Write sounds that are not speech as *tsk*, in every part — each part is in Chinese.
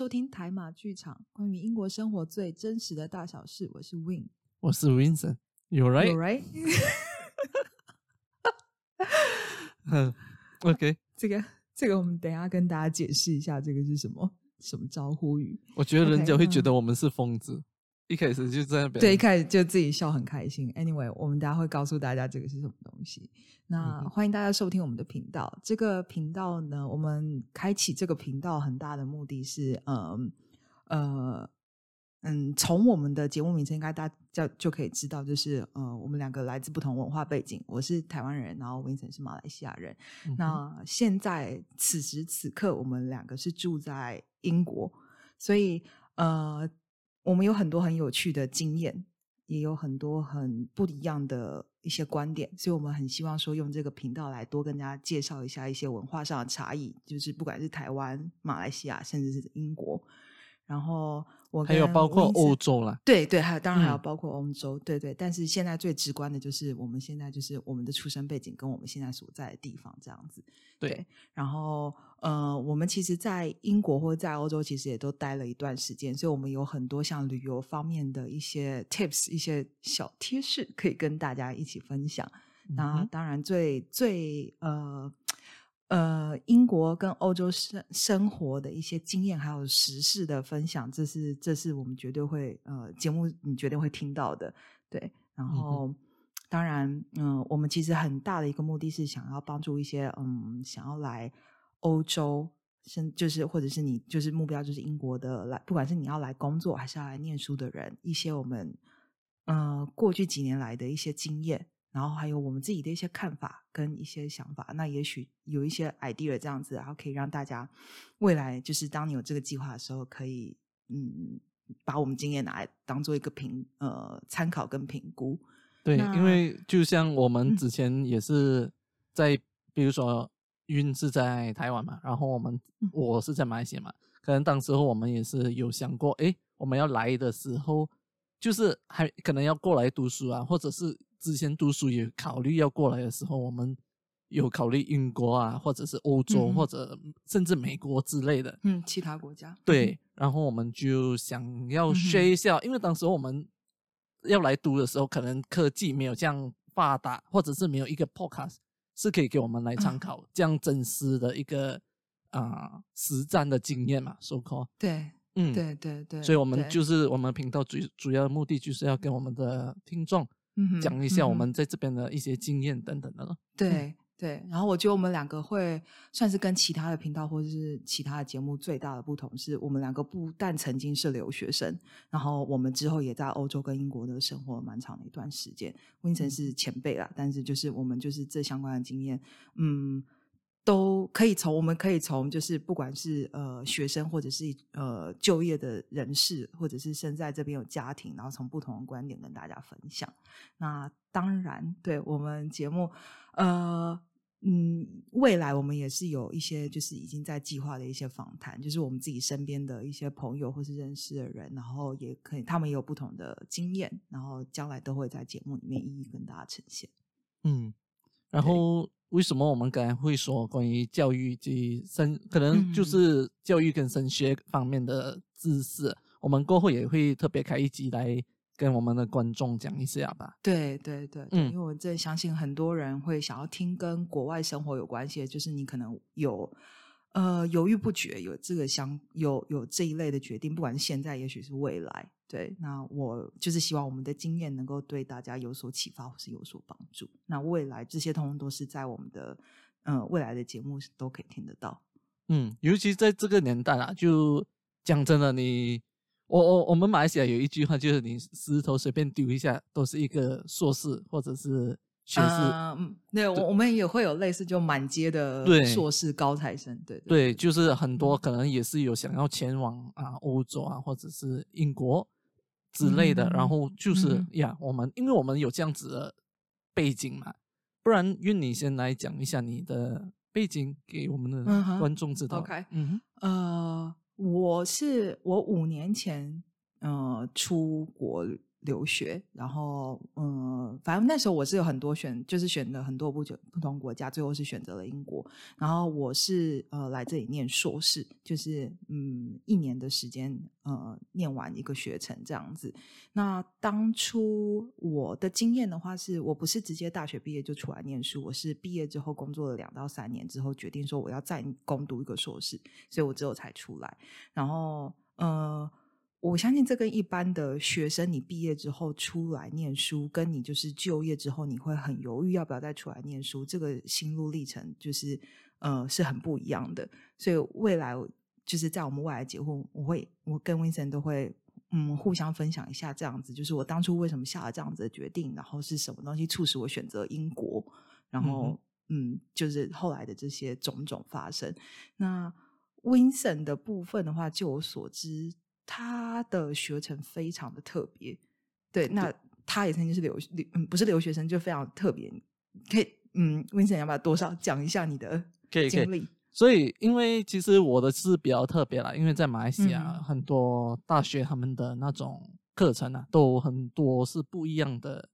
收听台马剧场，关于英国生活最真实的大小事。我是 Win，我是 Vincent。You right? You right? 嗯，OK。*laughs* 这个这个，我们等一下跟大家解释一下，这个是什么什么招呼语。我觉得人家会觉嗯得我们是疯子，一开始就在那边。对，一开始就自己笑很开心。Anyway，我们等一下会告诉大家这个是什么东西。那欢迎大家收听我们的频道。这个频道呢，我们开启这个频道很大的目的是，嗯呃嗯，从我们的节目名称应该大家就就可以知道，就是呃，我们两个来自不同文化背景，我是台湾人，然后 Vincent 是马来西亚人。嗯那现在此时此刻，我们两个是住在英国，所以呃，我们有很多很有趣的经验，也有很多很不一样的一些观点，所以我们很希望说用这个频道来多跟大家介绍一下一些文化上的差异，就是不管是台湾、马来西亚，甚至是英国。然后我还有包括欧洲啦。对对，还有当然还有嗯包括欧洲，对对。但是现在最直观的就是我们现在就是我们的出生背景跟我们现在所在的地方这样子。对然后呃，我们其实，在英国或者在欧洲，其实也都待了一段时间，所以我们有很多像旅游方面的一些 tips、一些小贴士可以跟大家一起分享。那嗯当然最最呃呃，英国跟欧洲生生活的一些经验，还有时事的分享，这是这是我们绝对会呃节目你绝对会听到的，对。然后、当然，嗯、我们其实很大的一个目的是想要帮助一些嗯想要来欧洲。甚就是，或者是你就是目标就是英国的来，不管是你要来工作还是要来念书的人，一些我们呃过去几年来的一些经验，然后还有我们自己的一些看法跟一些想法，那也许有一些 idea 这样子，然后可以让大家未来就是当你有这个计划的时候，可以嗯把我们经验拿来当做一个评呃参考跟评估。对，因为就像我们嗯。之前也是在，比如说晕是在台湾嘛，然后我们嗯。我是在马来西亚嘛，可能当时候我们也是有想过，哎，我们要来的时候，就是还可能要过来读书啊，或者是之前读书也考虑要过来的时候，我们有考虑英国啊，或者是欧洲，嗯或者甚至美国之类的。嗯，其他国家对，然后我们就想要学一下，因为当时我们要来读的时候，可能科技没有这样发达，或者是没有一个 podcast 是可以给我们来参嗯考这样真实的一个啊、实战的经验嘛，so call。对嗯，。对对对，所以，我们就是我们频道主主要的目的就是要跟我们的听众嗯讲一下我们在这边的一些经验等等的了。对对，然后我觉得我们两个会算是跟其他的频道或者是其他的节目最大的不同是，我们两个不但曾经是留学生，然后我们之后也在欧洲跟英国的生活了蛮长的一段时间。温晨是前辈啦，但是就是我们就是这相关的经验，嗯。都可以从我们可以从就是不管是呃学生或者是呃就业的人士，或者是身在这边有家庭，然后从不同的观点跟大家分享。那当然，对我们节目，呃，嗯，未来我们也是有一些就是已经在计划的一些访谈，就是我们自己身边的一些朋友或是认识的人，然后也可以他们也有不同的经验，然后将来都会在节目里面一一跟大家呈现。嗯，然后为什么我们刚才会说关于教育及升，可能就嗯是教育跟升学方面的知识，我们过后也会特别开一集来跟我们的观众讲一下吧。对对对因为我真的相信很多人会想要听跟国外生活有关系的，就是你可能有呃犹豫不决，有这个想有有这一类的决定，不管是现在，也许是未来。对，那我就是希望我们的经验能够对大家有所启发或是有所帮助。那未来这些通通都是在我们的呃未来的节目都可以听得到。嗯，尤其在这个年代啊，就讲真的，你我我我们马来西亚有一句话，就是你石头随便丢一下，都是一个硕士或者是学士。呃嗯，对，我我们也会有类似就满街的硕士高材生，对对，就是很多嗯可能也是有想要前往啊欧洲啊，或者是英国之类的，嗯然后就是、嗯呀，我们因为我们有这样子的背景嘛，不然愿你先来讲一下你的背景给我们的观众知道。OK 嗯，呃，我是我五年前呃出国留学，然后嗯，反正那时候我是有很多选，就是选了很多不不同国家，最后是选择了英国。然后我是呃来这里念硕士，就是嗯一年的时间呃念完一个学程这样子。那当初我的经验的话，是我不是直接大学毕业就出来念书，我是毕业之后工作了两到三年之后，决定说我要再攻读一个硕士，所以我之后才出来。然后呃。我相信这跟一般的学生，你毕业之后出来念书，跟你就是就业之后，你会很犹豫要不要再出来念书，这个心路历程就是呃是很不一样的。所以未来就是在我们未来结婚，我会我跟 Vincent 都会嗯互相分享一下这样子，就是我当初为什么下了这样子的决定，然后是什么东西促使我选择英国，然后嗯就是后来的这些种种发生。那 Vincent 的部分的话，就我所知。他的学程非常的特别，对，那他也曾经是留留，嗯，不是留学生，就非常特别。可以，嗯，Vincent 要不要多少讲一下你的经历？所以，因为其实我的是比较特别啦，因为在马来西亚很多大学他们的那种课程啊，都很多是不一样的。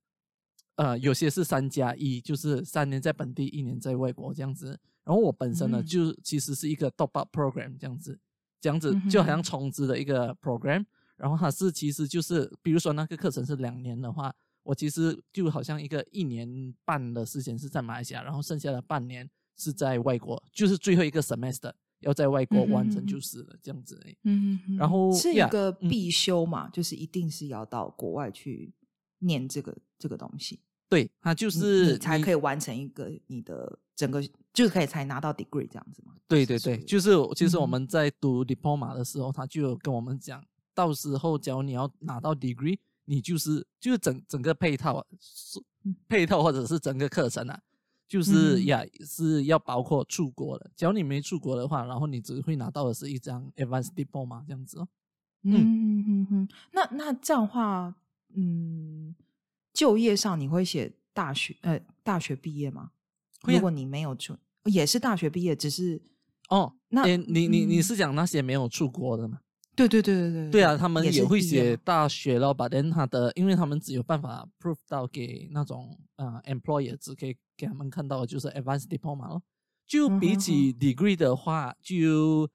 呃，有些是三加一，就是三年在本地，一年在外国这样子。然后我本身呢，就其实是一个 top up program 这样子。这样子就好像充值的一个 program，然后它是其实就是，比如说那个课程是两年的话，我其实就好像一个一年半的时间是在马来西亚，然后剩下的半年是在外国，就是最后一个 semester 要在外国完成就是了，这样子。嗯，然后是一个必修嘛，就是一定是要到国外去念这个这个东西。对，它就是才可以完成一个你的整个，就是可以才拿到 degree 这样子吗。对对对，就是其实我们在读 diploma 的时候，他就有跟我们讲，到时候只要你要拿到 degree，你就是就是整整个配套是配套或者是整个课程啊，就是呀是要包括出国的。只要你没出国的话，然后你只会拿到的是一张 advanced diploma 这样子哦。嗯嗯嗯嗯，那那这样话，嗯。就业上你会写大学呃大学毕业吗？如果你没有出，也是大学毕业，只是哦，那你你你是讲那些没有出国的吗？对对对对对对啊，他们也会写大学了把？但他的，因为他们只有办法 prove 到给那种呃 employer 只可以给他们看到就是 advanced diploma 咯。就比起 degree 的话，就。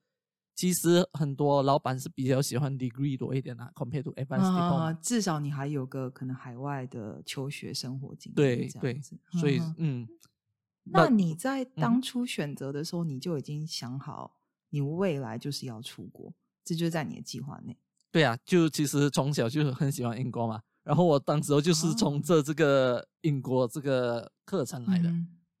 其实很多老板是比较喜欢 degree 多一点的，compared to advanced diploma。至少你还有个可能海外的求学生活经历。对对，所以嗯，那你在当初选择的时候，你就已经想好你未来就是要出国，这就是在你的计划内。对啊，就其实从小就很喜欢英国嘛，然后我当时候就是从这这个英国这个课程来的，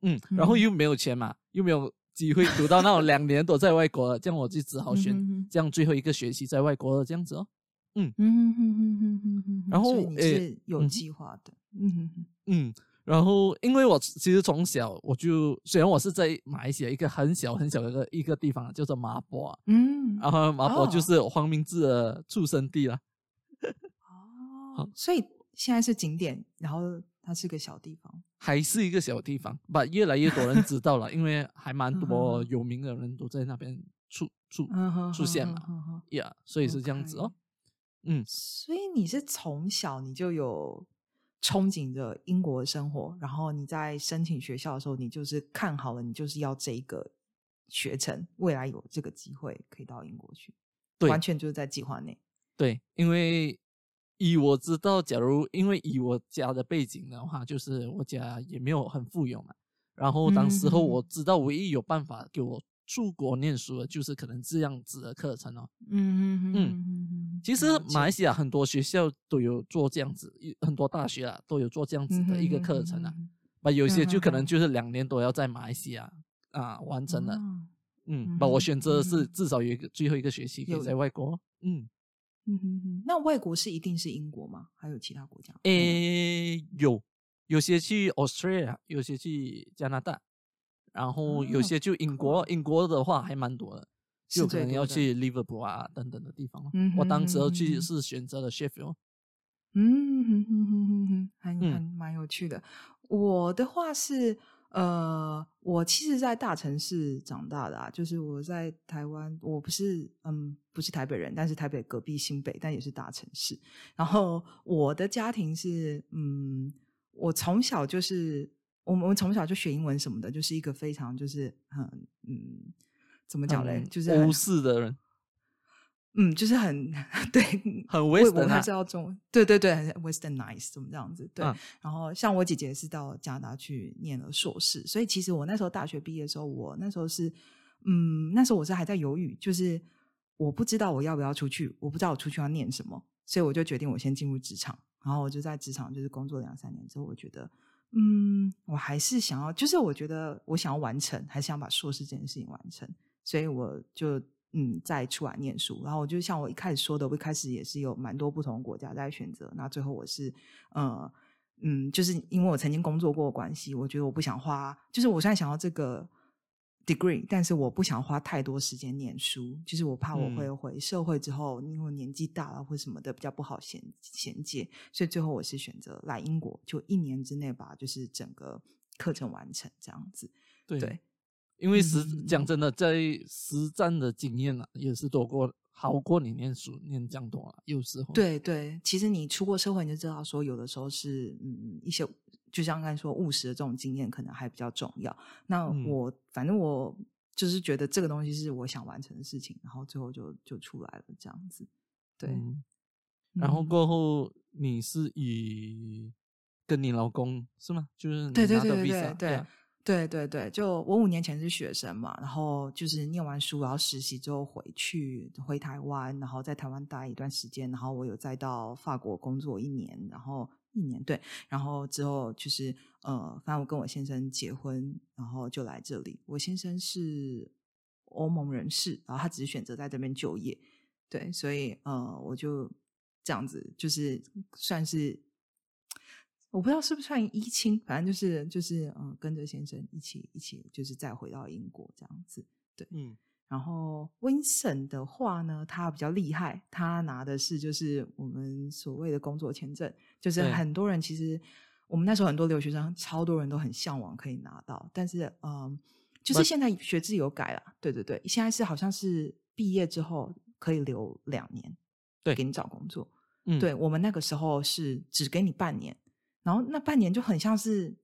嗯，然后又没有钱嘛，又没有。机会读到那种两年都在外国，这样我就只好选这样最后一个学期在外国的这样子哦。嗯嗯嗯嗯嗯嗯嗯。然后你是有计划的。嗯嗯。然后因为我其实从小我就虽然我是在马来西亚一个很小很小的一个一个地方叫做麻坡，嗯，然后麻坡就是黄明志的出生地了。*laughs* 哦。所以现在是景点，然后。它是个小地方，还是一个小地方，把越来越多人知道了，因为还蛮多有名的人都在那边出出出现嘛，呀，所以是这样子哦，嗯，所以你是从小你就有憧憬着英国的生活，然后你在申请学校的时候，你就是看好了，你就是要这一个学程，未来有这个机会可以到英国去，对完全就是在计划内，对，因为。以我知道，假如因为以我家的背景的话，就是我家也没有很富有嘛。然后当时候我知道，唯一有办法给我出国念书的，就是可能这样子的课程哦。嗯嗯嗯。其实马来西亚很多学校都有做这样子，很多大学啊都有做这样子的一个课程啊。把有些就可能就是两年都要在马来西亚啊完成了。嗯。把我选择的是至少有一个最后一个学期可以在外国。嗯。嗯哼哼，那外国是一定是英国吗？还有其他国家？诶，有有些去 Australia，有些去加拿大，然后有些就英国。英国的话还蛮多的，就可能要去 Liverpool 啊等等的地方。嗯，我当时去是选择了 Sheffield。嗯哼哼哼哼哼，还还蛮有趣的。我的话是，呃，我其实，在大城市长大的啊，就是我在台湾，我不是嗯，不是台北人，但是台北隔壁新北，但也是大城市。然后我的家庭是，嗯，我从小就是我们从小就学英文什么的，就是一个非常就是很嗯，怎么讲嘞，就是无视的人。嗯，就是很 *laughs* 对，很 Western，还是要中，对对对，很 Western nice，怎么这样子？对。然后像我姐姐是到加拿大去念了硕士，所以其实我那时候大学毕业的时候，我那时候是，嗯，那时候我是还在犹豫，就是我不知道我要不要出去，我不知道我出去要念什么，所以我就决定我先进入职场，然后我就在职场就是工作两三年之后，我觉得，嗯，我还是想要，就是我觉得我想要完成，还是想把硕士这件事情完成，所以我就。嗯，再出来念书，然后我就像我一开始说的，我一开始也是有蛮多不同国家在选择，那最后我是，呃，嗯，就是因为我曾经工作过关系，我觉得我不想花，就是我现在想要这个 degree，但是我不想花太多时间念书，就是我怕我会回社会之后，因为年纪大了或什么的比较不好衔衔接，所以最后我是选择来英国，就一年之内把就是整个课程完成这样子，对。因为实讲真的，在实战的经验啊，也是多过好过你念书念这样多了。有时候，对对，其实你出过社会，你就知道说，有的时候是嗯一些，就像刚才说务实的这种经验，可能还比较重要。那我反正我就是觉得这个东西是我想完成的事情，然后最后就就出来了这样子。对，然后过后你是以跟你老公是吗？就是对对对对对。对对对，就我五年前是学生嘛，然后就是念完书，然后实习之后回去回台湾，然后在台湾待一段时间，然后我有再到法国工作一年，然后一年对，然后之后就是呃，反正我跟我先生结婚，然后就来这里。我先生是欧盟人士，然后他只是选择在这边就业，对，所以呃，我就这样子，就是算是。我不知道是不是算一亲，反正就是就是嗯，跟着先生一起一起，就是再回到英国这样子。对，嗯。然后 winson 的话呢，他比较厉害，他拿的是就是我们所谓的工作签证，就是很多人其实我们那时候很多留学生，超多人都很向往可以拿到，但是嗯，就是现在学制有改了，对对对，现在是好像是毕业之后可以留两年，对，给你找工作。嗯，对我们那个时候是只给你半年。然后那半年就很像是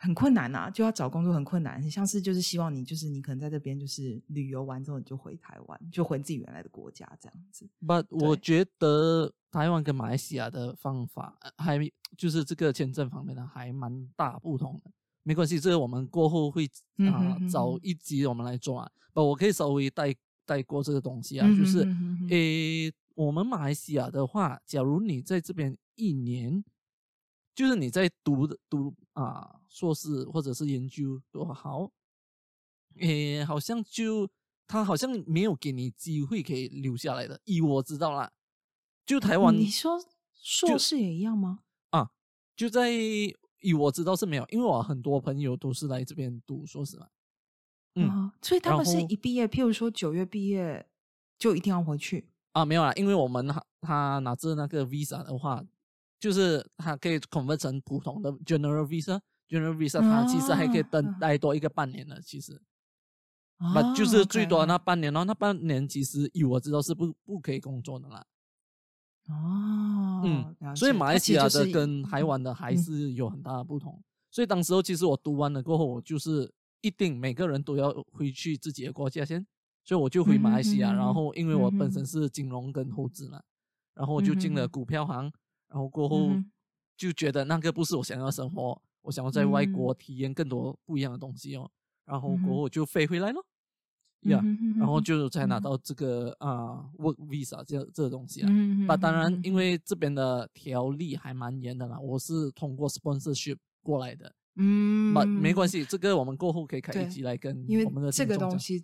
很困难呐，就要找工作很困难，很像是就是希望你就是你可能在这边就是旅游完之后你就回台湾，就回自己原来的国家这样子。But 我觉得台湾跟马来西亚的方法还就是这个签证方面呢还蛮大不同的。没关系，这个我们过后会啊找一集我们来做啊。不，我可以稍微带带过这个东西啊，就是诶，我们马来西亚的话，假如你在这边一年。就是你在读的读啊硕士或者是研究多好，诶，好像就他好像没有给你机会可以留下来的。以我知道啦，就台湾，你说硕士也一样吗？啊，就在以我知道是没有，因为我很多朋友都是来这边读硕士嘛。嗯，所以他们是一毕业，譬如说九月毕业就一定要回去啊？没有啦，因为我们他他拿着那个 visa 的话。就是它可以 convert 成普通的 general visa，general visa 它其实还可以等待多一个半年的，其实，啊，就是最多那半年，然后那半年其实以我知道是不不可以工作的啦。哦，嗯，所以马来西亚的跟台湾的还是有很大的不同。所以当时候其实我读完了过后，我就是一定每个人都要回去自己的国家先，所以我就回马来西亚，然后因为我本身是金融跟投资嘛，然后我就进了股票行。然后过后就觉得那个不是我想要生活，我想要在外国体验更多不一样的东西哦。然后过后就飞回来了，呀，然后就才拿到这个啊 work visa 这这个东西啊。那当然，因为这边的条例还蛮严的啦，我是通过 sponsorship 过来的。嗯，没没关系，这个我们过后可以开一集来跟我们的这个东西。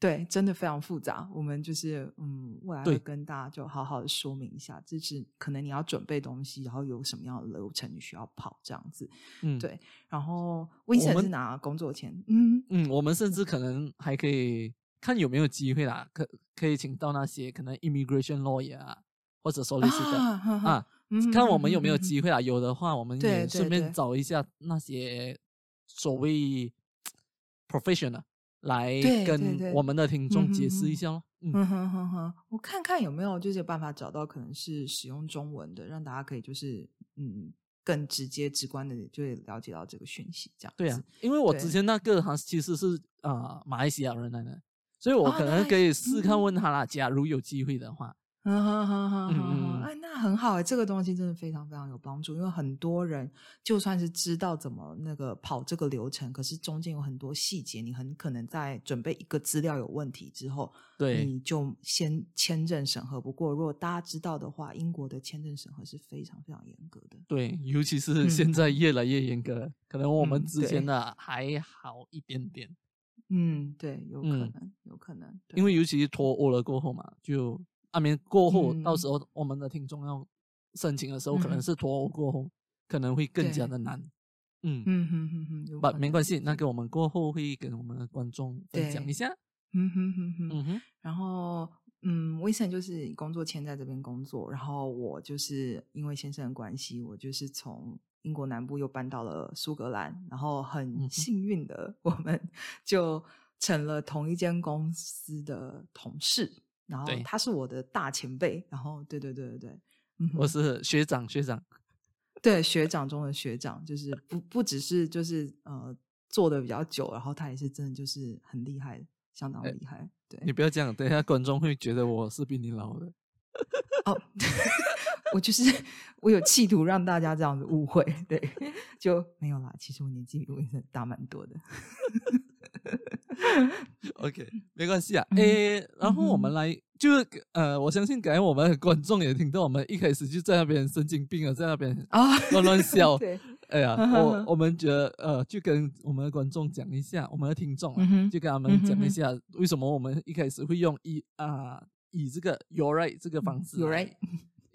对，真的非常复杂。我们就是，嗯，未来会跟大家就好好的说明一下，就是可能你要准备东西，然后有什么样的流程你需要跑这样子。嗯，对。然后温森是拿工作签，嗯嗯，我们甚至可能还可以看有没有机会啦，可可以请到那些可能 immigration lawyer 啊，或者 solicitor 啊，看我们有没有机会啊。有的话，我们也顺便找一下那些所谓 professional 来跟我们的听众解释一嗯下咯。嗯，嗯哼哼哼，我看看有没有就是有办法找到可能是使用中文的，让大家可以就是嗯更直接直观的就会了解到这个讯息，这样对啊，因为我之前那个他其实是啊、呃马来西亚人来的，所以我哦可能可以试看嗯问他啦，假如有机会的话。嗯哼哼哼哎，那很好哎，这个东西真的非常非常有帮助，因为很多人就算是知道怎么那个跑这个流程，可是中间有很多细节，你很可能在准备一个资料有问题之后，对。你就先签证审核不过。如果大家知道的话，英国的签证审核是非常非常严格的。对，尤其是现在越来越严格了，可能我们嗯之前对。的还好一点点，嗯，对，有可嗯。能，有可能，因为尤其是脱欧了过后嘛，就阿明过后，到嗯。时候我们的听众要申请的时候，可能嗯是脱欧过后，可能会更加的难。嗯，嗯哼哼哼，有不没关系，那个我们过后会跟我们的观众分享一下。嗯哼哼哼，嗯哼，然后，嗯，威森就是工作签在这边工作，然后我就是因为先生的关系，我就是从英国南部又搬到了苏格兰，然后嗯很幸运的，我们 *laughs* 就成了同一间公司的同事，然后他是我的大前辈，然后对对对对对，嗯我是学长，学长。*laughs* 对学长中的学长，就是不不只是就是呃做的比较久，然后他也是真的就是很厉害，相当哎厉害，对，你不要这样，等一下观众会觉得我是比你老的。*laughs* 哦，*laughs* 我就是我有企图让大家这样子误会，对，就没有啦。其实我年纪比魏森大蛮多的。*laughs* OK，没关系啊。嗯诶，然后我们来，就是呃，我相信刚才我们的观众也听到，我们一开始就在那边神经病啊，在那边啊，*laughs* 乱乱笑。对，哎呀，*laughs* 我我们觉得呃，就跟我们的观众讲一下，我们的听众啊，嗯就跟他们讲一下，为什么我们一开始会用以啊、以这个 You're right 这个方式嗯 You're 来 right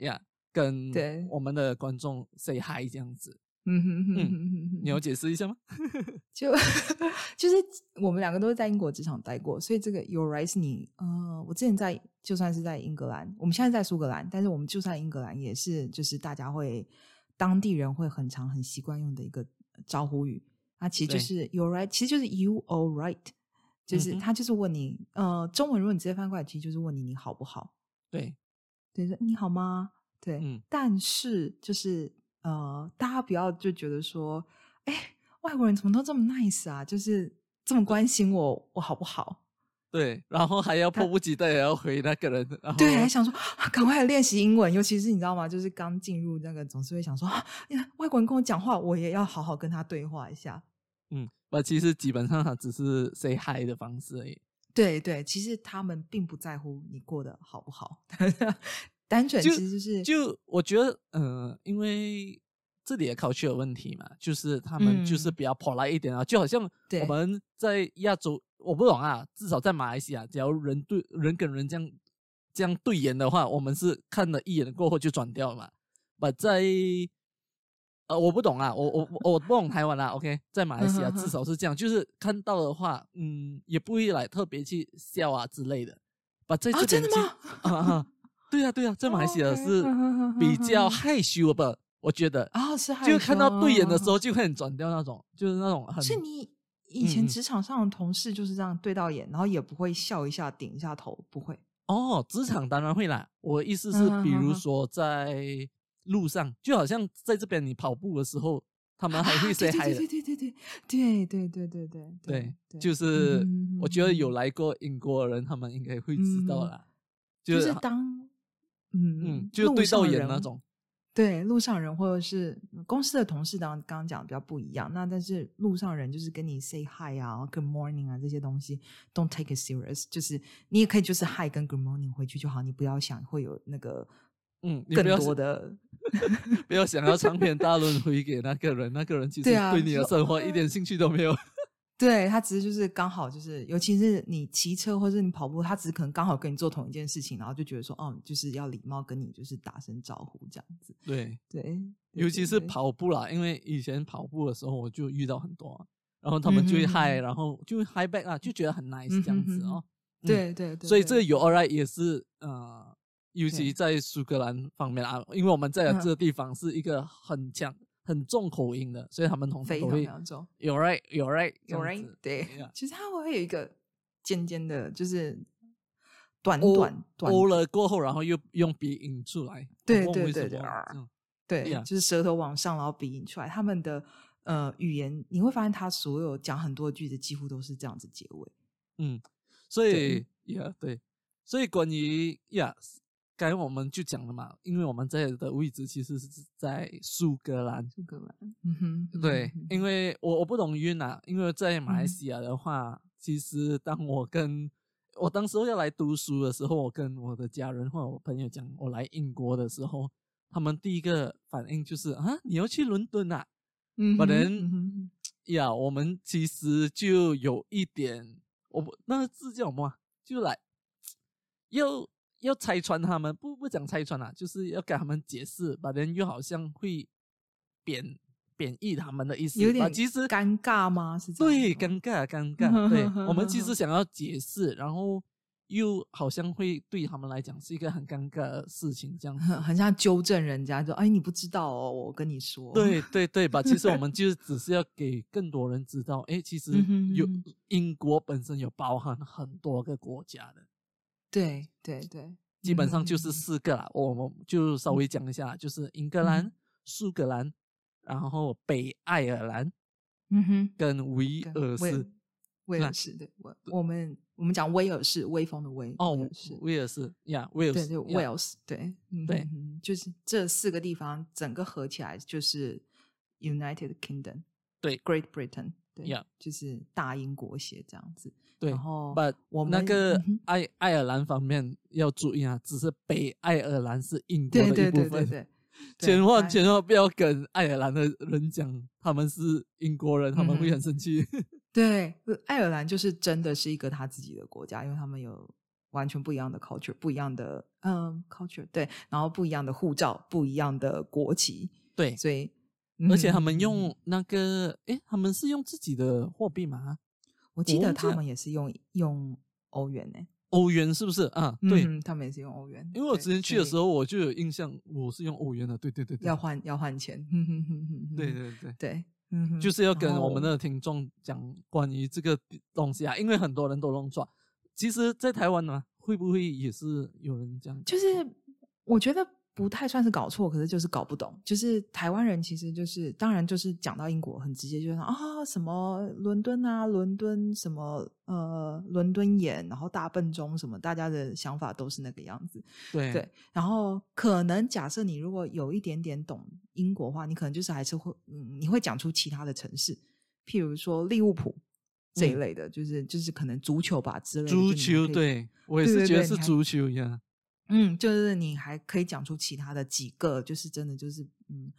呀跟对。我们的观众 say hi 这样子，嗯哼哼嗯哼你要解释一下吗？*laughs* 就就是我们两个都是在英国职场待过，所以这个 Your right 是你呃，我之前在就算是在英格兰，我们现在在苏格兰，但是我们就算英格兰也是就是大家会当地人会很常很习惯用的一个招呼语，它其实就是 Your right，其实就是 You all right，就是他就是问你呃，中文如果你直接翻过来，其实就是问你你好不好。对，对，说你好吗？对，嗯但是就是呃，大家不要就觉得说，哎，外国人怎么都这么 nice 啊，就是这么关心我，我好不好？对，然后还要迫不及待地要回那个人，然后对，还想说、啊赶快来练习英文，尤其是你知道吗？就是刚进入那个，总是会想说，啊，外国人跟我讲话，我也要好好跟他对话一下。嗯，我，其实基本上他只是 say hi 的方式而已。对对，其实他们并不在乎你过得好不好，*laughs* 单纯就其实就是就我觉得，呃，因为这里的 culture 有问题嘛，就是他们就是嗯比较 polite 一点啊，就好像我们在亚洲，我不懂啊，至少在马来西亚，只要人对人跟人这样这样对眼的话，我们是看了一眼过后就转掉了嘛。把在呃，我不懂啊，我我我我不懂台湾啦，OK，在马来西亚至少是这样，就是看到的话，嗯，也不会来特别去笑啊之类的。把这真的吗啊啊，*laughs* 对呀、对呀、在马来西亚是 *laughs* 比较害羞吧，我觉得，啊，是害羞就看到对眼的时候就很转掉那种，就是那种很是你以前职场上的同事就是这样对到眼，然后也不会笑一下、顶一下头，不会。哦，职场当然会啦。我的意思是嗯，比如说在路上，就好像在这边你跑步的时候，他们还会啊 say 对 hi 的。对对对对对对对对对对对，对，就是嗯我觉得有嗯来过英国的人，他们应该会知道嗯啦。就是是当嗯嗯，就是对到上人眼那种。对，路上人或者是公司的同事，当然刚刚讲的比较不一样。那但是路上人就是跟你 say hi 啊，good morning 啊这些东西，don't take it serious。就是你也可以就是 hi 跟 good morning 回去就好，你不要想会有那个嗯，更多的。不要想要长篇大论回 *laughs* 给那个人，那个人其实对你的生活一点兴趣都没有。对他只是就是刚好就是，尤其是你骑车或者你跑步，他只是可能刚好跟你做同一件事情，然后就觉得说，哦，就是要礼貌跟你就是打声招呼这样子。对，对，尤其是跑步啦，因为以前跑步的时候我就遇到很多啊、然后他们就会嗯哼哼 hi，、然后就会 hi back 啊，就觉得很 nice 这样子哦。嗯对对对，所以这个有 all right 也是呃，尤其在苏格兰方面啊，因为我们在这个地方是一个很强很重口音的，所以他们通常非常重。有 right 有 right 这有样 right 对其实它会有一个尖尖的，就是短欧短短欧了过后，然后又用鼻音出来，我对对对对对就是舌头往上，然后鼻音出来。他们的呃语言，你会发现他所有讲很多句子几乎都是这样子结尾。嗯，所以呀对，所以关于呀，刚才我们就讲了嘛，因为我们在的位置其实是在苏格兰，苏格兰，嗯哼，嗯对哼，因为我我不懂晕啊，因为在马来嗯西亚的话，其实当我跟我当时候要来读书的时候，我跟我的家人或者我朋友讲我来英国的时候，他们第一个反应就是啊，你要去伦敦啊？嗯哼 But then- 嗯呀，我们其实就有一点，我不那个字叫什么啊？就来 *tsk* 要要拆穿他们，不不讲拆穿啦、就是要给他们解释，把人又好像会贬贬义他们的意思，有点其实尴尬吗？是这样对，尴尬，尴尬。*laughs* 对我们其实想要解释，然后又好像会对他们来讲是一个很尴尬的事情，这样。很 *laughs* 很像纠正人家，说：“哎，你不知道哦，我跟你说。*laughs* ”对对对吧？其实我们就只是要给更多人知道，哎，其实有英国本身有包含很多个国家的，对对对，基本上就嗯是四个啦。我们就稍微讲一下，就是英格兰、苏格兰，然后北爱尔兰嗯哼，跟威尔士威尔。威尔士对，我我们我们讲威尔士，威风的威哦威尔士，威尔士呀，威尔士对对呀，Wales，对嗯对就是这四个地方整个合起来就是 United Kingdom，对，Great Britain，对 Yeah 就是大英国协这样子。对然后我们那个爱爱尔兰方面要注意啊，只是北爱尔兰是英国的一部分，对对对，对千万哎千万不要跟爱尔兰的人讲他们是英国人，他们会嗯很生气。*laughs* 对，呃爱尔兰就是真的是一个他自己的国家，因为他们有完全不一样的 culture，不一样的嗯 culture，对，然后不一样的护照，不一样的国旗，对，所以而且他们嗯用那个，诶，他们是用自己的货币吗？我记得他们也是用用欧元呢、欧元是不是啊？对，嗯他们也是用欧元，因为我之前去的时候候，我就有印象，我是用欧元的。对对对对，要换要换钱，*laughs* 对对对。对，嗯就是要跟我们的听众讲关于这个东西啊，因为很多人都弄错。其实，在台湾呢，会不会也是有人这样讲？就是我觉得不太算是搞错，可是就是搞不懂。就是台湾人其实就是，当然就是讲到英国很直接，就是说啊什么伦敦啊，伦敦什么呃伦敦眼，然后大笨钟什么，大家的想法都是那个样子。对对，然后可能假设你如果有一点点懂英国话，你可能就是还是会嗯，你会讲出其他的城市，譬如说利物浦。这一嗯类的，就是就是可能足球吧之类的。足球，对我也是觉得是足球呀。嗯，就是你还可以讲出其他的几个，就是真的就是嗯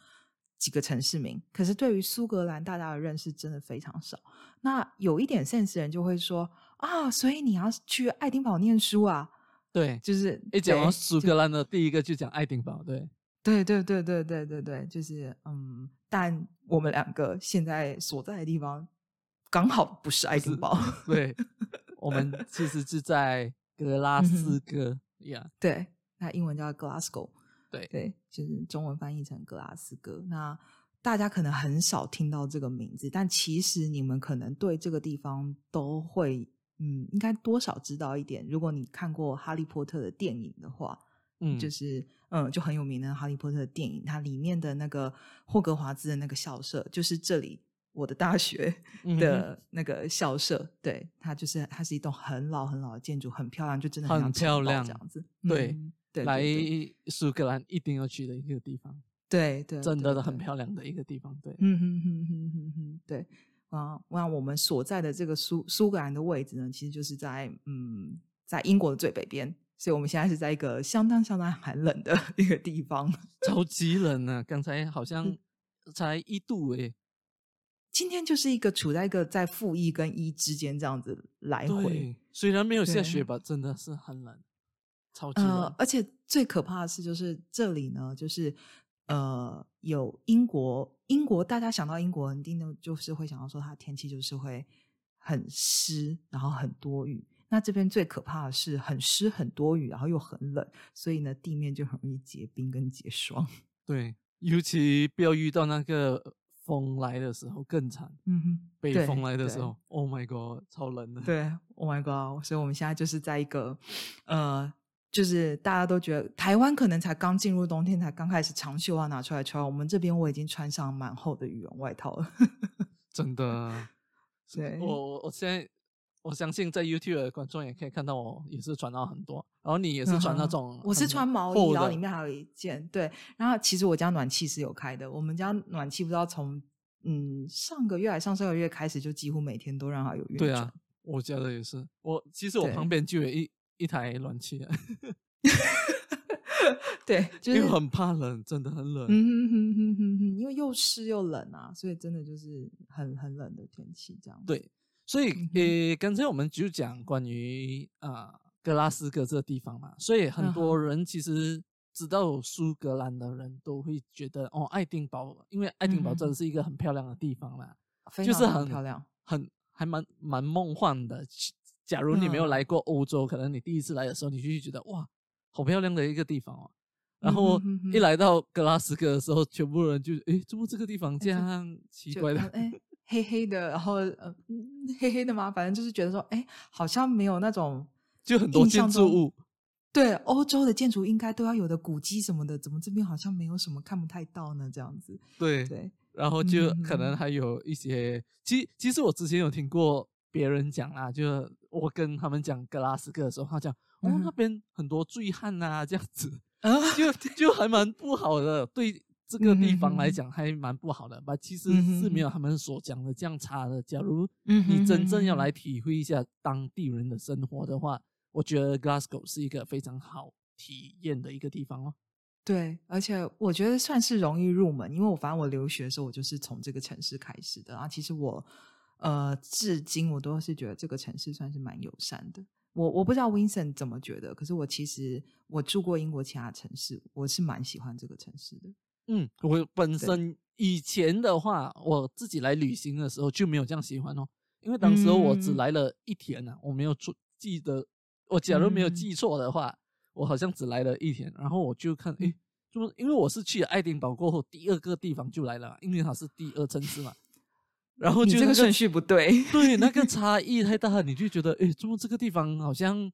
几个城市名。可是对于苏格兰，大家的认识真的非常少。那有一点 sense 人就会说啊，所以你要去爱丁堡念书啊，对，就是一讲到苏格兰的第一个就讲爱丁堡，对，对对对对对对对，就是嗯，但我们两个现在所在的地方刚好不是爱丁堡，对，我们其实是在格拉嗯斯哥呀，对，那英文叫 Glasgow。对对，就是中文翻译成格拉斯哥。那大家可能很少听到这个名字，但其实你们可能对这个地方都会，嗯，应该多少知道一点。如果你看过《哈利波特》的电影的话，嗯，就是嗯，就很有名的《哈利波特》的电影，它里面的那个霍格华兹的那个校舍，就是这里我的大学的那个校舍。对，它就是它是一栋很老很老的建筑，很漂亮，就真的很漂亮这样子。对嗯对，来苏格兰一定要去的一个地方，对对，真对的很漂亮的一个地方，对，嗯哼哼哼哼哼，对啊，那我们所在的这个苏苏格兰的位置呢，其实就是在嗯，在英国的最北边，所以我们现在是在一个相当相当寒冷的 *laughs* 一个地方。超级冷啊！刚才好嗯像才一度诶，今天就是一个处在一个在负一跟一之间这样子来回，对，虽然没有下雪吧，真的是很冷，超级而且最可怕的是，就是这里呢，就是呃，有英国，英国大家想到英国，一定的就是会想到说，它天气就是会很湿，然后很多雨。那这边最可怕的是很湿、很多雨，然后又很冷，所以呢，地面就很容易结冰跟结霜。*laughs* 对，尤其不要遇到那个风来的时候更惨，嗯哼，对北风来的时候，Oh my god，超冷的。对，Oh my god！所以我们现在就是在一个呃，就是大家都觉得台湾可能才刚进入冬天，才刚开始长袖啊拿出来穿，我们这边我已经穿上蛮厚的羽绒外套了。*laughs* 真的，对，我我我现在我相信在 YouTube 的观众也可以看到我也是穿到很多，然后你也是穿那种、我是穿毛衣，然后里面还有一件对。然后其实我家暖气是有开的，我们家暖气不知道从嗯上个月还上上个月开始，就几乎每天都让它有运转。对啊，我家的也是。我其实我旁边就有一一台暖气啊，*laughs* 对，就是因为很怕冷，真的很冷。嗯哼哼哼哼哼，因为又湿又冷啊，所以真的就是很很冷的天气这样。，对，所以嗯哼诶，刚才我们就讲关于啊格拉斯哥这个地方嘛，所以很嗯多人其实知道苏格兰的人都会觉得哦，爱丁堡，因为爱丁堡真的是一个很漂亮的地方啦，就是很漂亮。很还蛮蛮梦幻的。假如你没有嗯来过欧洲，可能你第一次来的时候，你就会觉得哇，好漂亮的一个地方哦。然后一来到格拉斯哥的时候，全部人就诶，怎么这个地方这就样奇怪的？哎、黑黑的，然后呃嗯黑黑的嘛，反正就是觉得说，哎，好像没有那种就很多建筑物，对欧洲的建筑应该都要有的古迹什么的，怎么这边好像没有什么看不太到呢？这样子，对，对，然后就可嗯能还有一些，其其实我之前有听过别人讲啊，就我跟他们讲格拉斯哥的时候，他讲哦那边很多醉汉啊、这样子，啊，就就还蛮不好的，对这个地方来讲还蛮不好的吧。其实是没有他们所讲的这样差的。假如嗯你真正要哼来体会一下当地人的生活的话，我觉得 Glasgow 是一个非常好体验的一个地方哦。对，而且我觉得算是容易入门，因为我反正我留学的时候，我就是从这个城市开始的啊。其实我呃，至今我都是觉得这个城市算是蛮友善的。我我不知道 Vincent 怎么觉得，可是我其实我住过英国其他城市，我是蛮喜欢这个城市的。嗯，我本身以前的话，我自己来旅行的时候就没有这样喜欢哦，因为当时候我只嗯。来了一天呢、我没有错记得，我假如没有嗯。记错的话，我好像只来了一天，然后我就看，诶，就是因为我是去了爱丁堡过后，第二个地方就来了，因为它是第二城市嘛，然后你就那个这个顺序不对，对，那个。差异太大，你就觉得，诶，怎么这个地方好像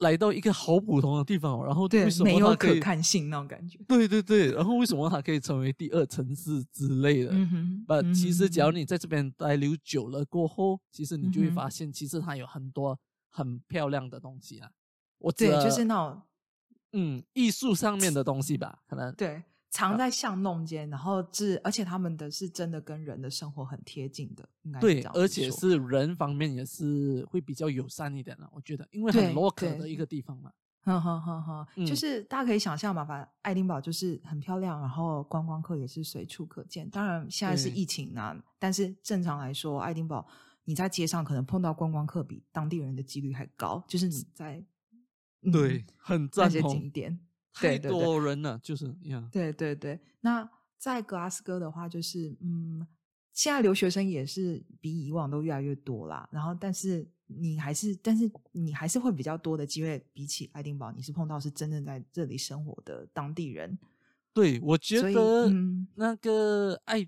来到一个好普通的地方哦，然后对为什，没有可看性那种感觉。对对对，然后为什么它可以成为第二城市之类的？嗯哼，呃，嗯其实只要你在这边待留久了过后，其实你就会发现，其实它有很多很漂亮的东西啊。我对，就是那种嗯艺术上面的东西吧，可能对，藏在巷弄间，然后是，而且他们的是真的跟人的生活很贴近的，应该对而且是人方面也是会比较友善一点了，我觉得，因为很对 local 的一个地方嘛。哼哼哼哼，就嗯是大家可以想象嘛，反正爱丁堡就是很漂亮，然后观光客也是随处可见。当然现在是疫情啊，但是正常来说，爱丁堡你在街上可能碰到观光客比当地人的几率还高，就是你在、嗯对，很那些赞同。景点。太多人了，就是。对对对，那在格拉斯哥的话，就是嗯，现在留学生也是比以往都越来越多啦。然后，但是你还是，但是你还是会比较多的机会，比起爱丁堡，你是碰到是真正在这里生活的当地人。对，我觉得嗯那个爱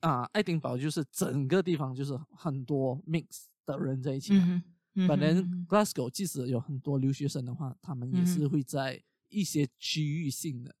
啊爱丁堡就是整个地方就是很多 mix 的人在一起本来 Glasgow 即使有很多留学生的话，他们也是会在一些区域性的。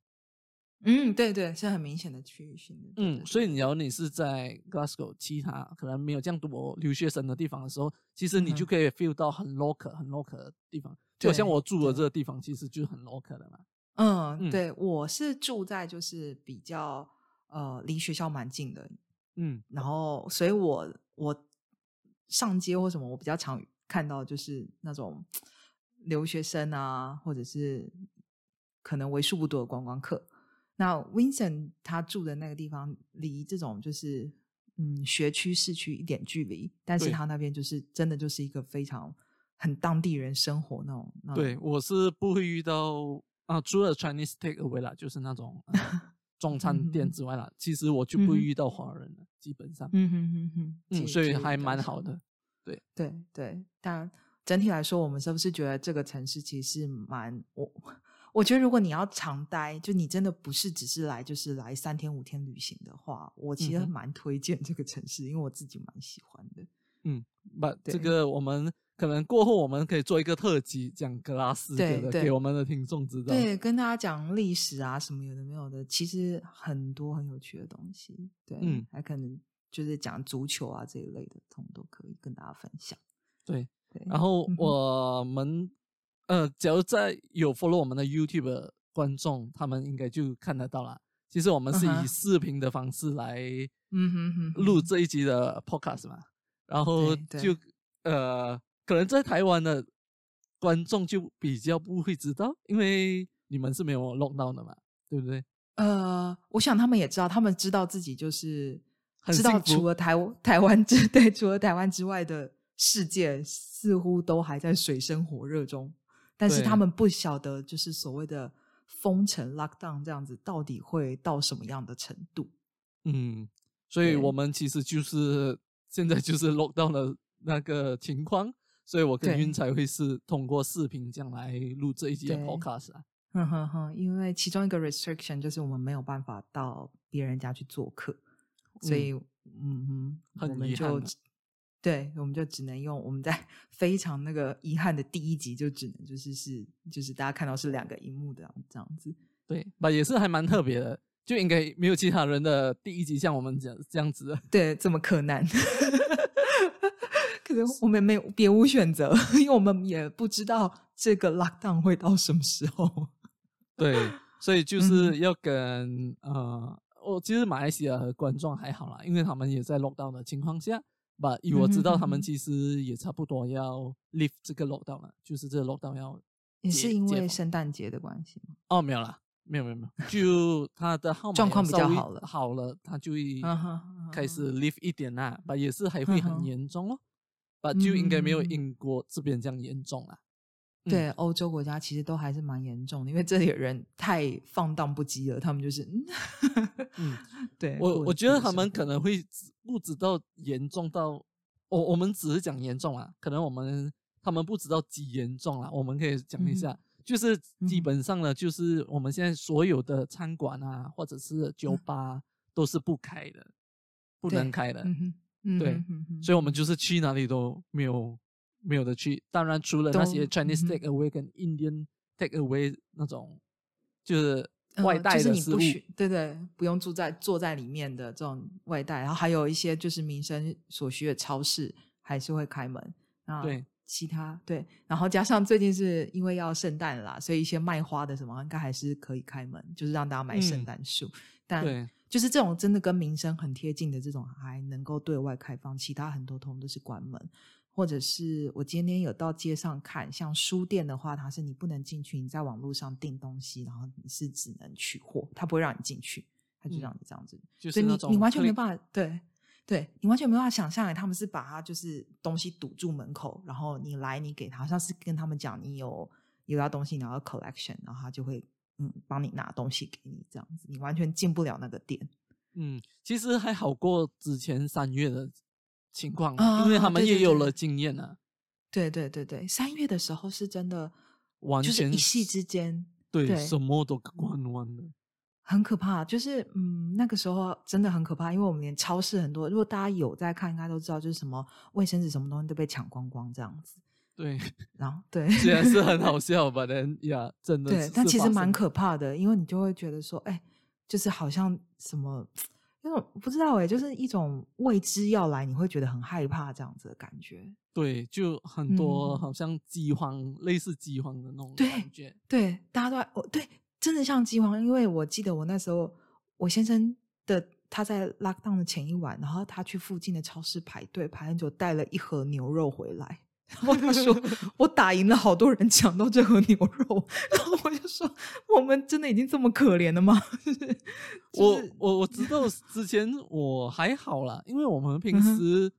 嗯，对对，是很明显的区域性的。对嗯，对所以你要你是在 Glasgow 其他可能没有这样多留学生的地方的时候，其实你就可以 feel 到很 local 很 local 的地方。就好像我住的对这个地方，其实就是很 local 的嘛。嗯，嗯对，我是住在就是比较呃离学校蛮近的，嗯，然后所以我我上街或什么，我比较常看到就是那种 *tsk* 留学生啊，或者是可能为数不多的观光客。那 Vincent 他住的那个地方离这种就是嗯学区市区一点距离，但是他那边就是真的就是一个非常很当地人生活那种。那对，我是不会遇到啊，除了 Chinese takeaway 啦，就是那种、呃中餐店之外啦，其实我就不会遇到华人了，基本上，嗯哼哼哼，嗯，所以还蛮好的。对对对，但整体来说，我们是不是觉得这个城市其实是蛮我我觉得如果你要常待，就你真的不是只是来就是来三天五天旅行的话，我其实蛮推荐这个城市，因为我自己蛮喜欢的。嗯，把这对个我们可能过后我们可以做一个特辑，讲格拉斯哥的，对对给我们的听众知道。对，跟大家讲历史啊，什么有的没有的，其实很多很有趣的东西。对，嗯还可能就是讲足球啊这一类的，通都可以跟大家分享。对，对，然后我们呃，假如在有 follow 我们的 YouTube 的观众，他们应该就看得到啦。其实我们是以视频的方式来嗯哼哼哼录这一集的 Podcast 嘛，然后就呃，可能在台湾的观众就比较不会知道，因为你们是没有 lock down 的嘛，对不对？呃，我想他们也知道，他们知道自己就是知道除了台台湾之 *laughs* 对，除了台湾之外的世界似乎都还在水深火热中，但是他们不晓得就是所谓的封城 lockdown 这样子到底会到什么样的程度。嗯，所以我们其实就是现在就是 lock down 的那个情况，所以我跟对。云才会是通过视频这样来录这一集的 podcast 啊。哼哼哼，因为其中一个 restriction 就是我们没有办法到别人家去做客，所以嗯哼，很我们就对，我们就只能用我们在 *laughs* 非常那个遗憾的第一集，就只能就是是就是大家看到是两个荧幕的这样子。对，吧也是还蛮特别的，就应该没有其他人的第一集像我们这样这样子的。对，这么困难。*laughs* 可能我们没有别无选择，*laughs* 因为我们也不知道这个 lockdown 会到什么时候。对，所以就嗯是要跟、呃，我其实马来西亚的观众还好啦，因为他们也在 lockdown 的情况下，吧，以我知道他们其实也差不多要 lift 这个 lockdown 了，就是这个 lockdown 要也是因为圣诞节的关系吗？哦，没有啦，没有没有没有，就他的号码状况比较好了。好了，他就会开始 lift 一点啦，吧，也是还会很严重哦，吧，就应该没有嗯。英国这边这样严重啦。嗯。对，欧洲国家其实都还是蛮严重的，因为这里的人太放荡不羁了，他们就是嗯，嗯，*laughs* 对我我觉得他们可能会不知道严重到，我我们只是讲严重啊，可能我们他们不知道几严重啊，我们可以讲一下，就是基本上呢，就是我们现在所有的餐馆啊，或者是酒嗯。吧、都是不开的，不能开的，嗯哼，嗯对所以我们就是去哪里都没有没有的去，当然除了那些 Chinese take away 跟 Indian take away 那种，就是外带的食物，你不许对对，不用住在坐在里面的这种外带，然后还有一些就是民生所需的超市还是会开门。啊，对，其他对，然后加上最近是因为要圣诞了啦，所以一些卖花的什么应该还是可以开门，就是让大家买圣嗯诞树。但对。就是这种真的跟民生很贴近的这种，还能够对外开放，其他很多通都是关门。或者是我今天有到街上看，像书店的话，它是你不能进去，你在网络上订东西，然后你是只能取货，它不会让你进去，它就嗯让你这样子。就是那种所以你你完全没办法，对对，你完全没办法想象，欸他们是把它就是东西堵住门口，然后你来你给他，好像是跟他们讲你有有要东西，然后 collection，然后他就会嗯帮你拿东西给你，这样子，你完全进不了那个店。嗯，其实还好过之前三月的情况因为他们也有了。经验啊，对对对对，三月的时候是真的，完就是全一夕之间对对什。么都关完了。很可怕，就是嗯，那个时候真的很可怕，因为我们连超市很多，如果大家有在看，应该都知道，就是什么卫生纸什么东西都被抢光光这样子。对，然后对，*laughs* 虽然是很。好笑吧，但呀，真的对，但其实蛮可怕的，因为你就会觉得说，哎，就是好像什么那种不知道哎，就是一种未知要来，你会觉得很害怕这样子的感觉。对，就很多嗯好像饥荒，类似饥荒的那种感觉。对，大家都在，哦，对，真的像饥荒，因为我记得我那时候，我先生的他在 lockdown 的前一晚，然后他去附近的超市排队排很久，带了一盒牛肉回来。然后他说：“ *laughs* 我打赢了好多人抢到这盒牛肉。*laughs* ”然后我就说：“我们真的已经这么可怜了吗？” *laughs* 就是我我我知道之前我还好啦，因为我们平时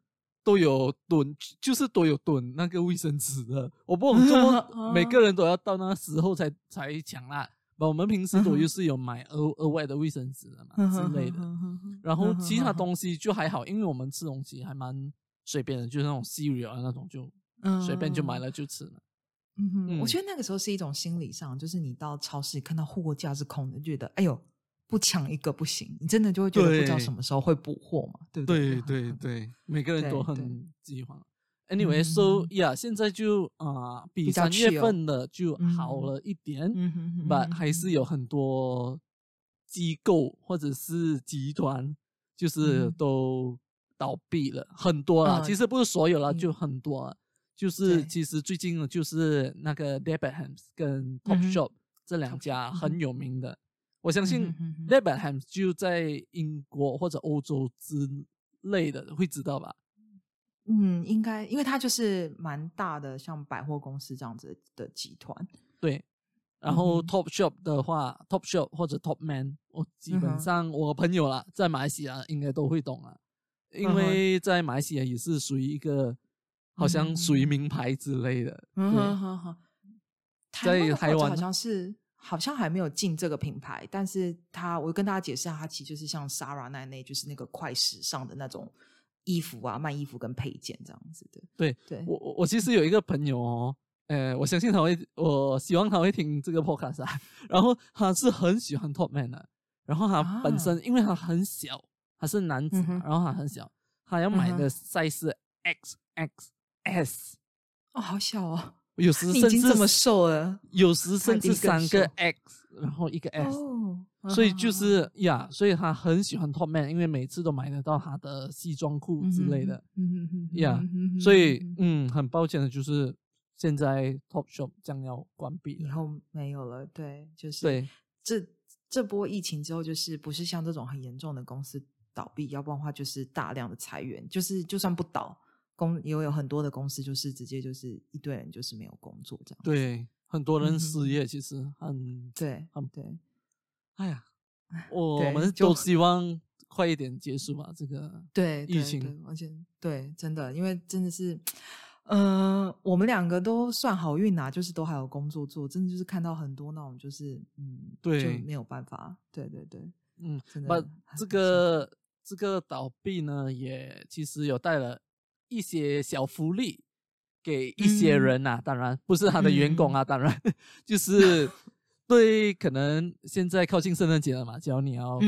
都有囤，就是都有囤那个卫生纸的。我不懂怎么每个人都要到那时候才才抢啦。我们平时都就是有买额额外的卫生纸的嘛之类的。然嗯后其他东西就还好，因为我们吃东西还蛮随便的，就是那种 cereal 啊那种就随便就买了。就吃了。嗯哼，我嗯觉得那个时候是一种心理上，就是你到超市看到货架是空的，觉得哎呦不抢一个不行，你真的就会觉得不知道什么时候会补货嘛，对不对对对对，每个人都很饥荒。Anyway，so 嗯 yeah，现在就啊、比三月份的就好嗯了一点，嗯哼哼 but 还是有很多机构或者是集团，就是嗯都倒闭了，很多啦。嗯其实不是所有啦，嗯就很多啊。就是其实最近的就是那个 Debenhams 跟嗯哼 Topshop 这两 Topshop，嗯家很有名的，我相信 Debenhams 就在英国或者欧洲之类的会知道吧？嗯，应该因为它就是蛮大的，像百货公司这样子的集团。对，然后 Top Shop 的话、t o p Shop 或者 Top Man，我基本上我朋友啦，在马来西亚应该都会懂啊，因为在马来西亚也是属于一个好像属于名牌之类的。嗯对。哼哼哼，在台湾好像是好像还没有进这个品牌，但是它我跟大家解释一下，它其实就是像 Sara 那类，就是那个快时尚的那种衣服啊，卖衣服跟配件这样子的。对对，我我我其实有一个朋友哦，呃，我相信他会，我希望他会听这个 podcast 啊。*laughs* 然后他是很喜欢 Top Man 的，然后他本身、因为他很小，他是男子然后他很小，他要买嗯的 size 是 X X S，哦，好小哦，有时 *laughs* 甚至这么瘦了有时甚至三个 X，然后一个 S，、哦，所以就啊是呀，所以他很喜欢 Top Man，因为每次都买得到他的西装裤之类的。，嗯呀所以嗯，很抱歉的就是现在 Top Shop 将要关闭了。以后没有了。对，就是对这这波疫情之后，就是不是像这种很严重的公司倒闭，要不然的话就是大量的裁员，就是就算不倒，公也有很多的公司就是直接就是一堆人就是没有工作这样。对，很多人嗯失业，其实很对很对，哎呀，我们都希望快一点结束吧。这个对，疫情对而且对，真的，因为真的是，呃，我们两个都算好运呐、就是都还有工作做，真的就是看到很多那种就是，嗯，对就没有办法，对对对，嗯，真的把很这个这个倒闭呢，也其实有带了一些小福利给一些嗯。人呐、当然不是他的员工啊，当然 *laughs* 就 *laughs* 是对可能现在靠近圣诞节了嘛，只要你要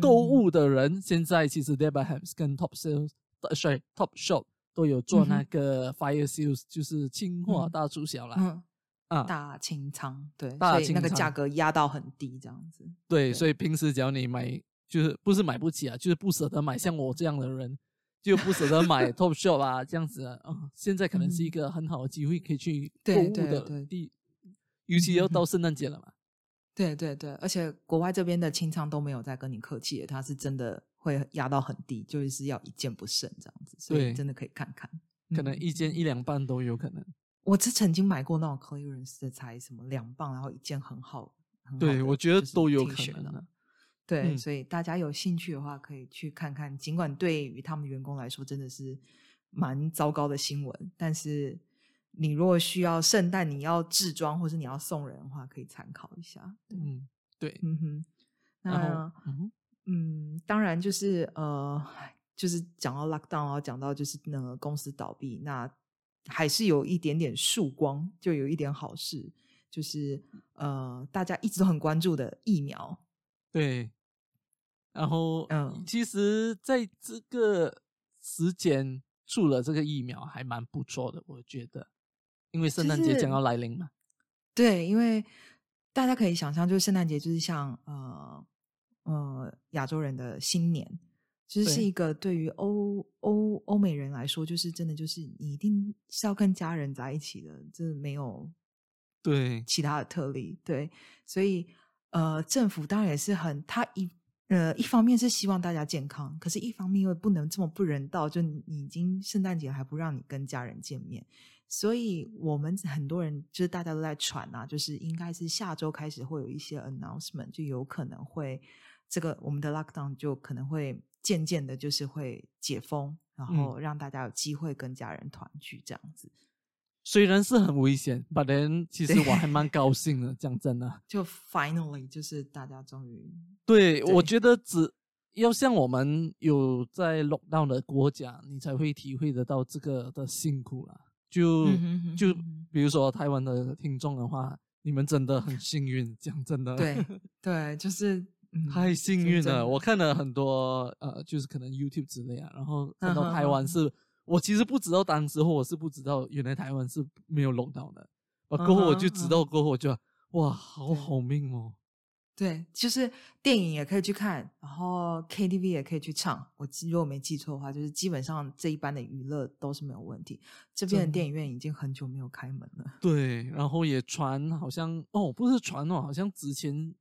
购嗯物的人，现在其实 Debenhams 跟 Top Sales，呃 Top Shop 都有做那个 Fire Sales，就是清货嗯大促销啦。嗯，啊，大清仓，对，大所以那个价格压到很低，这样子。对，对所以平时只要你买，就是不是买不起啊，就是不舍得买，像我这样的人就不舍得买 *laughs* Top Shop 啊这样子现在可能是一嗯个很好的机会，可以去购对物的对对地，尤其要嗯到圣诞节了嘛。对对对，而且国外这边的清仓都没有再跟你客气的，他是真的会压到很低，就是要一件不剩这样子，所以真的可以看看。可能嗯一件一两半都有可能。我是曾经买过那种 clearance 的，才什么两磅，然后一件很好，很好对我觉得都有可能的对，嗯所以大家有兴趣的话，可以去看看。尽管对于他们员工来说真的是蛮糟糕的新闻，但是你如果需要圣诞你要置装或是你要送人的话，可以参考一下。对嗯，对。嗯哼，那，嗯嗯，当然就是呃，就是讲到 lockdown，然后讲到就是那个公司倒闭，那还是有一点点曙光，就有一点好事，就是呃，大家一直都很关注的疫苗。对，然后，嗯其实在这个时间出了这个疫苗还蛮不错的，我觉得，因为圣诞节将要来临嘛。对，因为大家可以想象，就是圣诞节就是像呃呃亚洲人的新年，其实是一个对于欧欧欧美人来说，就是真的就是你一定是要跟家人在一起的，这没有对，其他的特例。对，所以呃，政府当然也是很，他一呃一方面是希望大家健康，可是一方面又不能这么不人道，就你你已经圣诞节还不让你跟家人见面。所以我们很多人就是大家都在传啊，就是应该是下周开始会有一些 announcement，就有可能会这个我们的 lockdown 就可能会渐渐的，就是会解封，然后让大家有机会跟家人团聚这样子。虽然是很危险，but then 其实我还蛮高兴的，讲真的。*laughs* 就 finally 就是大家终于对，我对觉得只要像我们有在 lockdown 的国家，你才会体会得到这个的辛苦啦。就就比如说台湾的听众的话，你们真的很幸运，讲真的，对对，就是嗯太幸运了。我看了很多呃，就是可能 YouTube 之类啊，然后看到台湾嗯是，我其实不知道，当时候我是不知道，原来台湾是没有龙到的。啊，过后我就知道，过后我就哇，好好命哦。对，就是电影也可以去看，然后 KTV 也可以去唱。我记如果没记错的话，就是基本上这一般的娱乐都是没有问题。这边的电影院已经很久没有开门了。对，然后也传好像哦，不是传哦，好像之前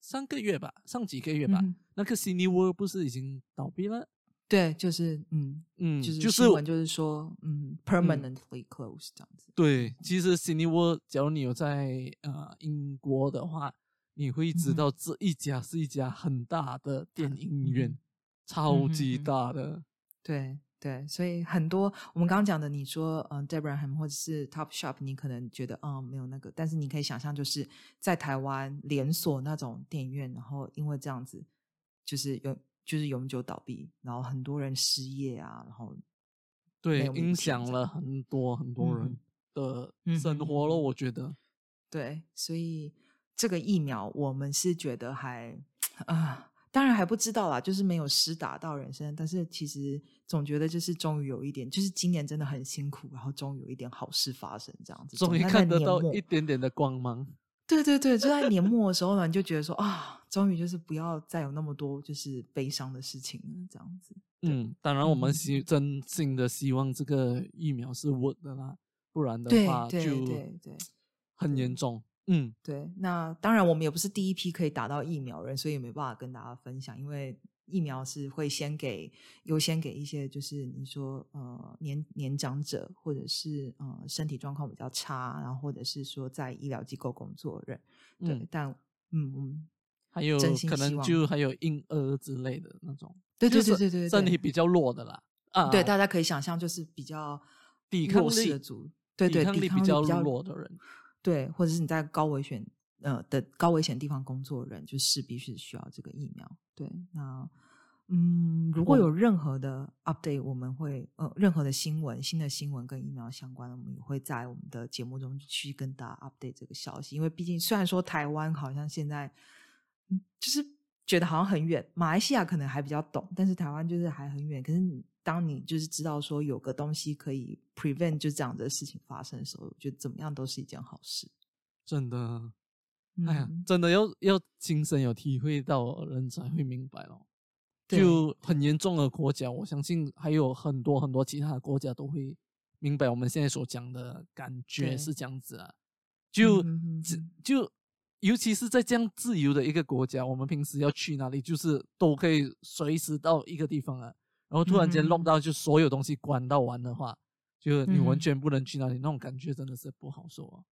上个月吧，上几个月吧，嗯那个 Cine World 不是已经倒闭了？对，就是嗯，嗯，就是就是新闻就是说，嗯，permanently closed 这样子。对，其实 Cine World，假如你有在呃英国的话，你会知道这一家是一家很大的电影嗯院，哼超级大的。对对，所以很多我们刚刚讲的，你说嗯 d e b r a h a m 或者是 Top Shop，你可能觉得嗯没有那个，但是你可以想象，就是在台湾连锁那种电影院，然后因为这样子，就是永就是永久倒闭，然后很多人失业啊，然后对，影响了很多很多人嗯的生活咯，嗯我觉得。对，所以这个疫苗我们是觉得还啊、当然还不知道啦，就是没有施打到人生，但是其实总觉得就是终于有一点，就是今年真的很辛苦，然后终于有一点好事发生，这样子，终于看得到一点点的光芒。对对对，就在年末的时候呢，你就觉得说啊，终于就是不要再有那么多就是悲伤的事情了，这样子。对嗯，当然我们嗯希真心的希望这个疫苗是稳的啦，不然的对话对就对对很严重。嗯，对，那当然我们也不是第一批可以打到疫苗人，所以也没办法跟大家分享，因为疫苗是会先给优先给一些就是你说呃年年长者或者是呃身体状况比较差，然后或者是说在医疗机构工作的人，对，嗯但嗯嗯，还有可能就还有婴儿之类的那种，对对对对对对身体比较弱的啦。啊，对，大家可以想象就是比较抵抗力的族，对对，抵抗力比较比较弱的人。对，或者是你在高危险呃的高危险地方工作的人，就势必是需要这个疫苗。对，那嗯，如果有任何的 update，我们会呃任何的新闻、新的新闻跟疫苗相关的，我们也会在我们的节目中去跟大家 update 这个消息。因为毕竟虽然说台湾好像现在嗯就是觉得好像很远，马来西亚可能还比较懂，但是台湾就是还很远。可是你当你就是知道说有个东西可以 prevent 就这样的事情发生的时候，我觉得怎么样都是一件好事。真的，哎呀嗯，真的要要亲身有体会到，人才会明白咯。就很严重的国家，我相信还有很多很多其他的国家都会明白我们现在所讲的感觉是这样子啊。就就尤其是在这样自由的一个国家，我们平时要去哪里，就是都可以随时到一个地方啊。然后突然间嗯哼 lock 到，就所有东西关到完的话，就你完全不能去哪里，那种感觉真的是不好受啊。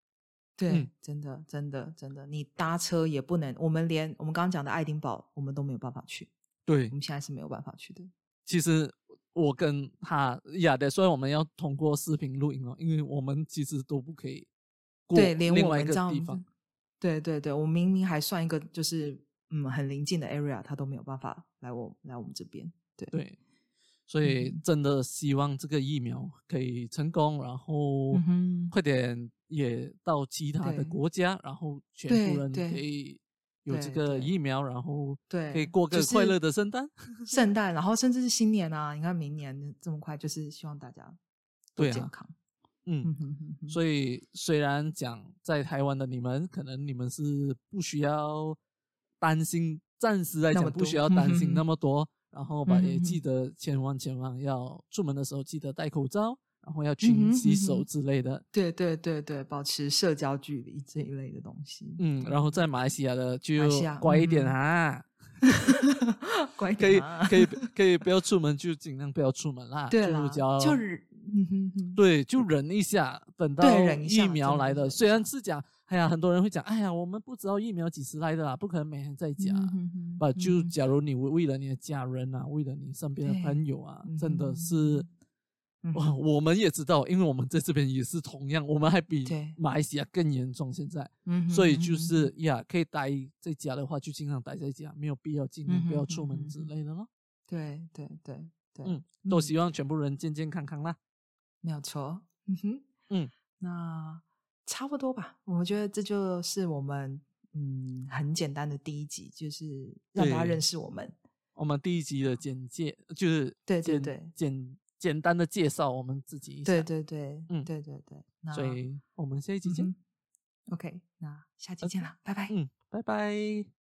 对，嗯真的，真的，真的，你搭车也不能，我们连我们刚刚讲的爱丁堡，我们都没有办法去，对我，们现在是没有办法去的。其实我跟他呀的，所以我们要通过视频录音哦，因为我们其实都不可以过对，连另外一个地方。对对对，我明明还算一个就是嗯很临近的 area，他都没有办法来我来我们这边。对对，所以嗯真的希望这个疫苗可以成功，然后快点也到其他的国家，然后全部人可以有这个疫苗，然后对可以过个快乐的圣诞。*laughs* 圣诞，然后甚至是新年啊！你看明年这么快，就是希望大家都对啊健康。嗯，所以虽然讲在台湾的你们，可能你们是不需要担心，暂时来讲不需要担心那么多，然后吧也记得千万千万要出门的时候记得戴口罩，然后要嗯勤洗手之类的。对对对对，保持社交距离这一类的东西。嗯，然后在马来西亚的就乖一点嗯啊，*laughs* 乖一可以可以 *laughs* 可以不要出门就尽量不要出门啦，对啦，就叫就是嗯哼哼，对，就忍一下，等到疫苗来的。虽然下是讲，哎呀，很多人会讲，哎呀，我们不知道疫苗几时来的啦，不可能每天在家。嗯哼哼吧，就嗯假如你为为了你的家人啊，为了你身边的朋友啊，嗯真的是，哇，我们也知道，因为我们在这边也是同样，我们还比对马来西亚更严重现在，嗯所以就是呀，可以待在家的话，就尽量待在家，没有必要尽量不要出门之类的咯。对对对对，嗯，都希望全部人健健康康啦。没有错。嗯哼，嗯，那差不多吧。我觉得这就是我们嗯很简单的第一集，就是让大家对认识我们。我们第一集的简介就是对对简对简简单的介绍我们自己一下，对对对，嗯对对对。那所以我们下一期见嗯，OK，那下期见了，拜拜。嗯，拜拜。